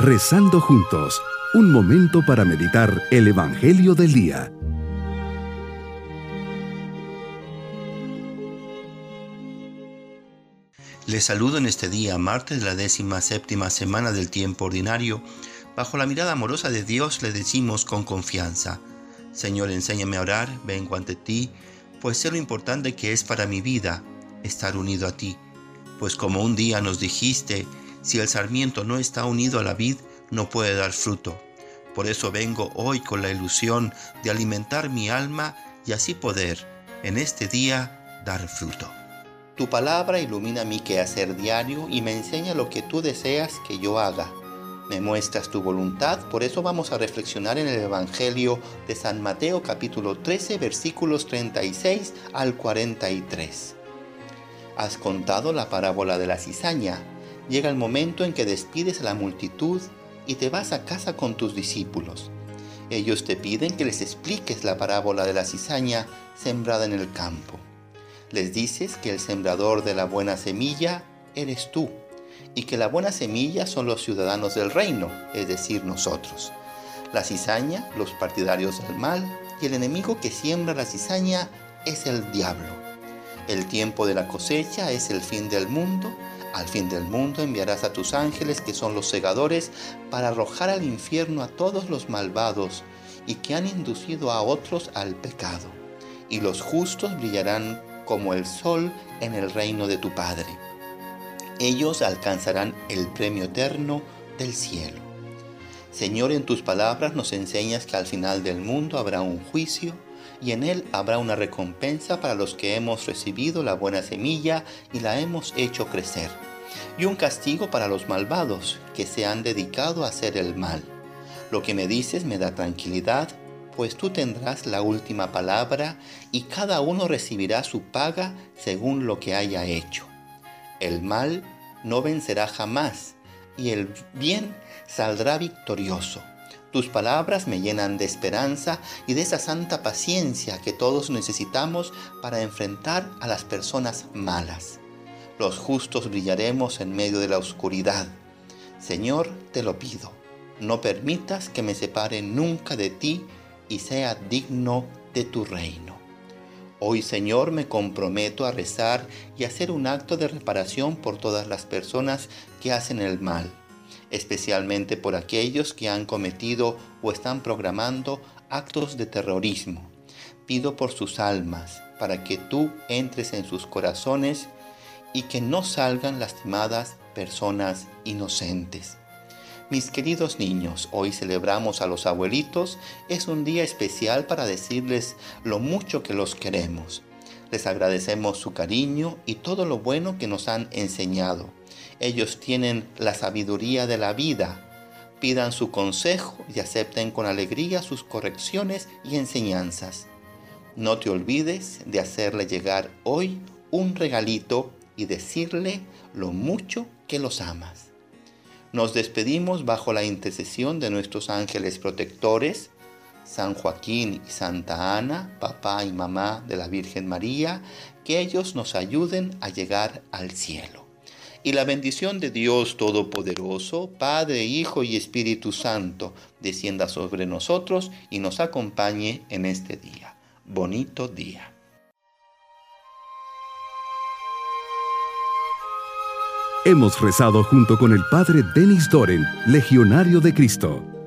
Rezando juntos, un momento para meditar el Evangelio del Día. Les saludo en este día, martes de la décima séptima semana del tiempo ordinario. Bajo la mirada amorosa de Dios le decimos con confianza, Señor, enséñame a orar, vengo ante ti, pues sé lo importante que es para mi vida estar unido a ti. Pues como un día nos dijiste, si el sarmiento no está unido a la vid, no puede dar fruto. Por eso vengo hoy con la ilusión de alimentar mi alma y así poder, en este día, dar fruto. Tu palabra ilumina mi quehacer diario y me enseña lo que tú deseas que yo haga. Me muestras tu voluntad, por eso vamos a reflexionar en el Evangelio de San Mateo capítulo 13 versículos 36 al 43. Has contado la parábola de la cizaña llega el momento en que despides a la multitud y te vas a casa con tus discípulos. Ellos te piden que les expliques la parábola de la cizaña sembrada en el campo. Les dices que el sembrador de la buena semilla eres tú y que la buena semilla son los ciudadanos del reino, es decir, nosotros. La cizaña, los partidarios del mal, y el enemigo que siembra la cizaña es el diablo. El tiempo de la cosecha es el fin del mundo al fin del mundo enviarás a tus ángeles, que son los segadores, para arrojar al infierno a todos los malvados y que han inducido a otros al pecado. Y los justos brillarán como el sol en el reino de tu Padre. Ellos alcanzarán el premio eterno del cielo. Señor, en tus palabras nos enseñas que al final del mundo habrá un juicio y en él habrá una recompensa para los que hemos recibido la buena semilla y la hemos hecho crecer, y un castigo para los malvados que se han dedicado a hacer el mal. Lo que me dices me da tranquilidad, pues tú tendrás la última palabra y cada uno recibirá su paga según lo que haya hecho. El mal no vencerá jamás y el bien saldrá victorioso. Tus palabras me llenan de esperanza y de esa santa paciencia que todos necesitamos para enfrentar a las personas malas. Los justos brillaremos en medio de la oscuridad. Señor, te lo pido, no permitas que me separe nunca de ti y sea digno de tu reino. Hoy, Señor, me comprometo a rezar y hacer un acto de reparación por todas las personas que hacen el mal especialmente por aquellos que han cometido o están programando actos de terrorismo. Pido por sus almas, para que tú entres en sus corazones y que no salgan lastimadas personas inocentes. Mis queridos niños, hoy celebramos a los abuelitos. Es un día especial para decirles lo mucho que los queremos. Les agradecemos su cariño y todo lo bueno que nos han enseñado. Ellos tienen la sabiduría de la vida. Pidan su consejo y acepten con alegría sus correcciones y enseñanzas. No te olvides de hacerle llegar hoy un regalito y decirle lo mucho que los amas. Nos despedimos bajo la intercesión de nuestros ángeles protectores, San Joaquín y Santa Ana, papá y mamá de la Virgen María, que ellos nos ayuden a llegar al cielo y la bendición de Dios Todopoderoso, Padre, Hijo y Espíritu Santo, descienda sobre nosotros y nos acompañe en este día. Bonito día. Hemos rezado junto con el Padre Denis Doren, Legionario de Cristo.